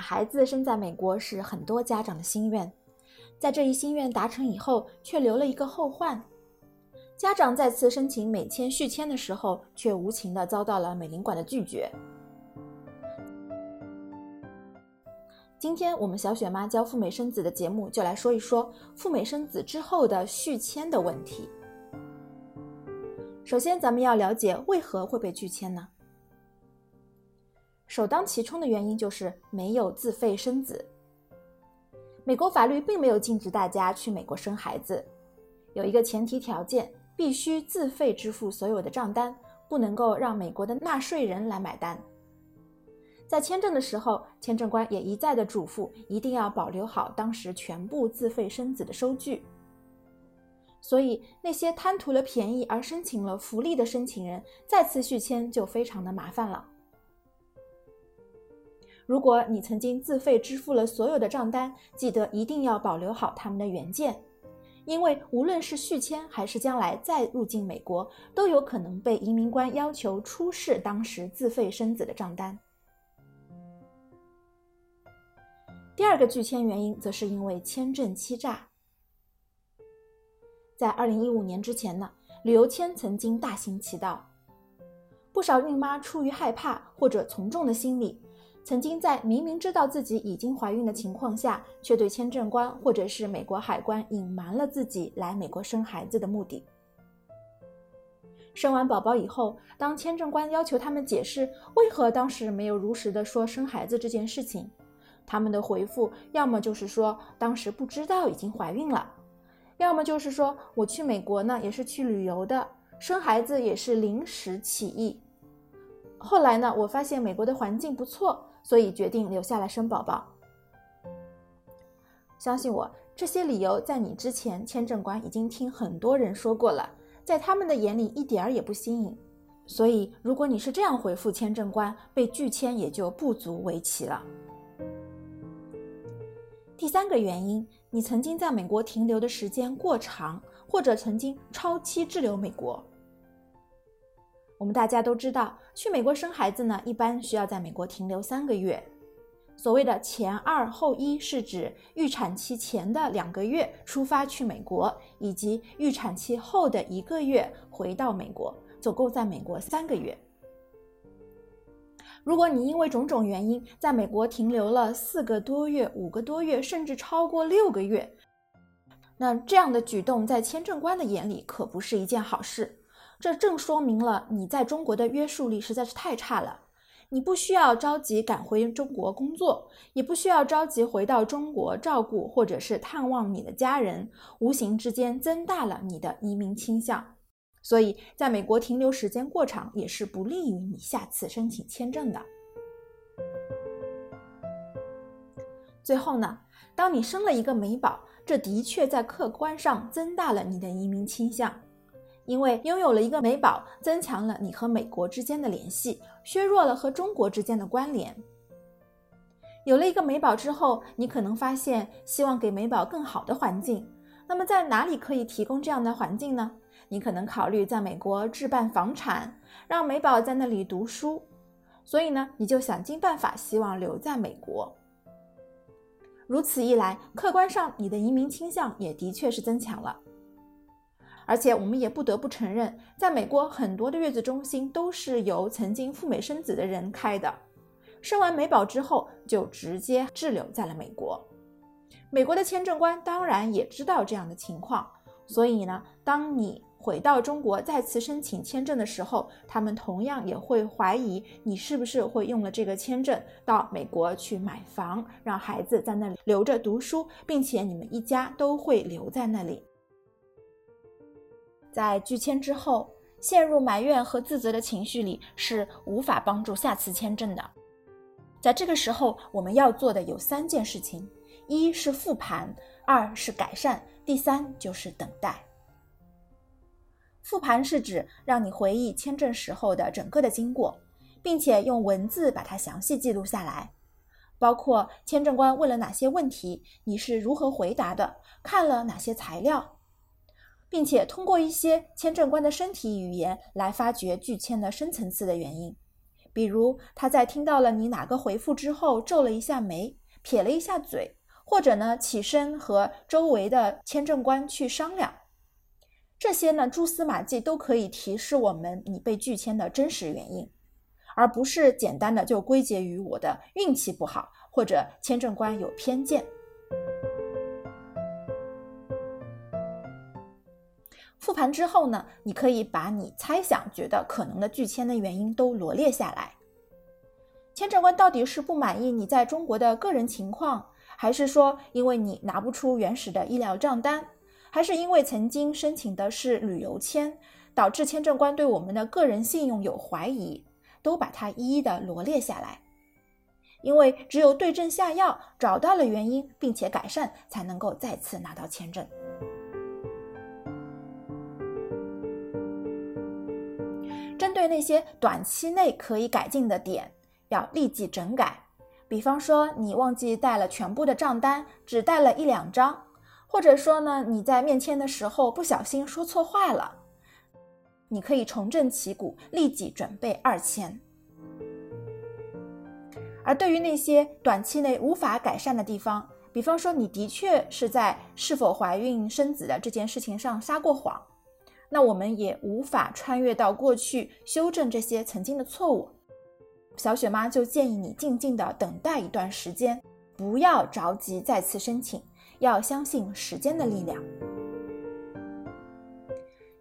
孩子生在美国是很多家长的心愿，在这一心愿达成以后，却留了一个后患。家长再次申请美签续签的时候，却无情地遭到了美领馆的拒绝。今天我们小雪妈教赴美生子的节目，就来说一说赴美生子之后的续签的问题。首先，咱们要了解为何会被拒签呢？首当其冲的原因就是没有自费生子。美国法律并没有禁止大家去美国生孩子，有一个前提条件。必须自费支付所有的账单，不能够让美国的纳税人来买单。在签证的时候，签证官也一再的嘱咐，一定要保留好当时全部自费生子的收据。所以，那些贪图了便宜而申请了福利的申请人，再次续签就非常的麻烦了。如果你曾经自费支付了所有的账单，记得一定要保留好他们的原件。因为无论是续签还是将来再入境美国，都有可能被移民官要求出示当时自费生子的账单。第二个拒签原因，则是因为签证欺诈。在二零一五年之前呢，旅游签曾经大行其道，不少孕妈出于害怕或者从众的心理。曾经在明明知道自己已经怀孕的情况下，却对签证官或者是美国海关隐瞒了自己来美国生孩子的目的。生完宝宝以后，当签证官要求他们解释为何当时没有如实的说生孩子这件事情，他们的回复要么就是说当时不知道已经怀孕了，要么就是说我去美国呢也是去旅游的，生孩子也是临时起意。后来呢，我发现美国的环境不错。所以决定留下来生宝宝。相信我，这些理由在你之前，签证官已经听很多人说过了，在他们的眼里一点儿也不新颖。所以，如果你是这样回复签证官，被拒签也就不足为奇了。第三个原因，你曾经在美国停留的时间过长，或者曾经超期滞留美国。我们大家都知道，去美国生孩子呢，一般需要在美国停留三个月。所谓的前二后一，是指预产期前的两个月出发去美国，以及预产期后的一个月回到美国，总共在美国三个月。如果你因为种种原因在美国停留了四个多月、五个多月，甚至超过六个月，那这样的举动在签证官的眼里可不是一件好事。这正说明了你在中国的约束力实在是太差了。你不需要着急赶回中国工作，也不需要着急回到中国照顾或者是探望你的家人，无形之间增大了你的移民倾向。所以，在美国停留时间过长也是不利于你下次申请签证的。最后呢，当你生了一个美宝，这的确在客观上增大了你的移民倾向。因为拥有了一个美宝，增强了你和美国之间的联系，削弱了和中国之间的关联。有了一个美宝之后，你可能发现希望给美宝更好的环境。那么在哪里可以提供这样的环境呢？你可能考虑在美国置办房产，让美宝在那里读书。所以呢，你就想尽办法希望留在美国。如此一来，客观上你的移民倾向也的确是增强了。而且我们也不得不承认，在美国很多的月子中心都是由曾经赴美生子的人开的，生完美宝之后就直接滞留在了美国。美国的签证官当然也知道这样的情况，所以呢，当你回到中国再次申请签证的时候，他们同样也会怀疑你是不是会用了这个签证到美国去买房，让孩子在那里留着读书，并且你们一家都会留在那里。在拒签之后，陷入埋怨和自责的情绪里，是无法帮助下次签证的。在这个时候，我们要做的有三件事情：一是复盘，二是改善，第三就是等待。复盘是指让你回忆签证时候的整个的经过，并且用文字把它详细记录下来，包括签证官问了哪些问题，你是如何回答的，看了哪些材料。并且通过一些签证官的身体语言来发掘拒签的深层次的原因，比如他在听到了你哪个回复之后皱了一下眉，撇了一下嘴，或者呢起身和周围的签证官去商量。这些呢蛛丝马迹都可以提示我们你被拒签的真实原因，而不是简单的就归结于我的运气不好或者签证官有偏见。复盘之后呢，你可以把你猜想觉得可能的拒签的原因都罗列下来。签证官到底是不满意你在中国的个人情况，还是说因为你拿不出原始的医疗账单，还是因为曾经申请的是旅游签，导致签证官对我们的个人信用有怀疑，都把它一一的罗列下来。因为只有对症下药，找到了原因并且改善，才能够再次拿到签证。对那些短期内可以改进的点，要立即整改。比方说，你忘记带了全部的账单，只带了一两张，或者说呢，你在面签的时候不小心说错话了，你可以重振旗鼓，立即准备二签。而对于那些短期内无法改善的地方，比方说你的确是在是否怀孕生子的这件事情上撒过谎。那我们也无法穿越到过去修正这些曾经的错误，小雪妈就建议你静静的等待一段时间，不要着急再次申请，要相信时间的力量。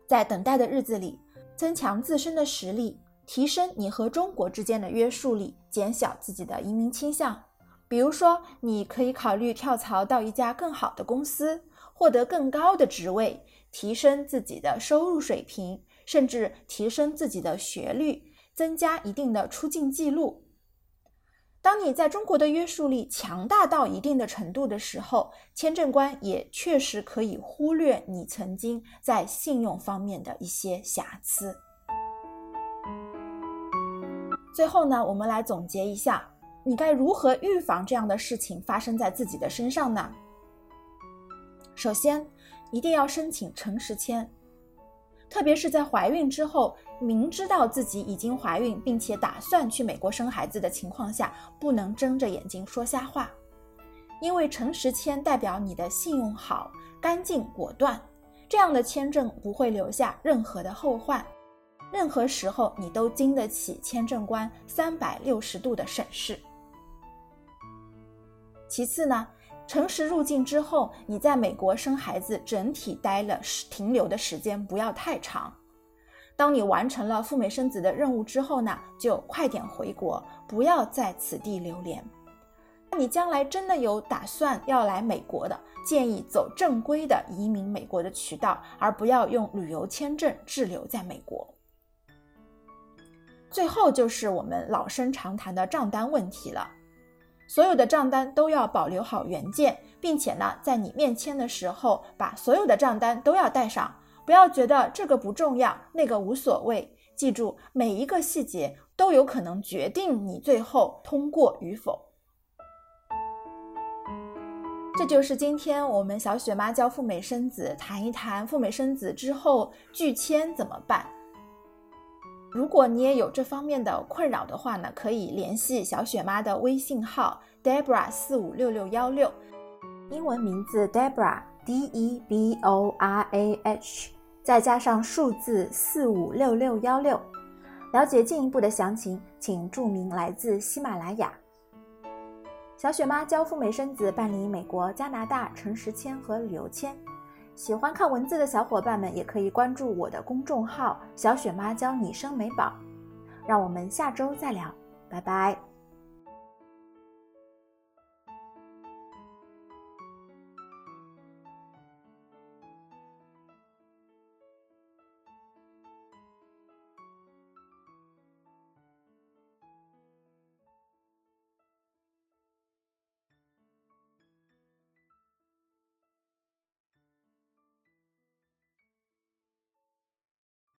在等待的日子里，增强自身的实力，提升你和中国之间的约束力，减小自己的移民倾向。比如说，你可以考虑跳槽到一家更好的公司，获得更高的职位。提升自己的收入水平，甚至提升自己的学历，增加一定的出境记录。当你在中国的约束力强大到一定的程度的时候，签证官也确实可以忽略你曾经在信用方面的一些瑕疵。最后呢，我们来总结一下，你该如何预防这样的事情发生在自己的身上呢？首先。一定要申请诚实签，特别是在怀孕之后，明知道自己已经怀孕，并且打算去美国生孩子的情况下，不能睁着眼睛说瞎话。因为诚实签代表你的信用好、干净、果断，这样的签证不会留下任何的后患，任何时候你都经得起签证官三百六十度的审视。其次呢？诚实入境之后，你在美国生孩子，整体待了停留的时间不要太长。当你完成了赴美生子的任务之后呢，就快点回国，不要在此地留连。你将来真的有打算要来美国的，建议走正规的移民美国的渠道，而不要用旅游签证滞留在美国。最后就是我们老生常谈的账单问题了。所有的账单都要保留好原件，并且呢，在你面签的时候，把所有的账单都要带上，不要觉得这个不重要，那个无所谓。记住，每一个细节都有可能决定你最后通过与否。这就是今天我们小雪妈教赴美生子，谈一谈赴美生子之后拒签怎么办。如果你也有这方面的困扰的话呢，可以联系小雪妈的微信号 Debra 四五六六幺六，英文名字 Debra D E B O R A H，再加上数字四五六六幺六。了解进一步的详情，请注明来自喜马拉雅。小雪妈教赴美生子，办理美国、加拿大诚实签和旅游签。喜欢看文字的小伙伴们也可以关注我的公众号“小雪妈教你生美宝”，让我们下周再聊，拜拜。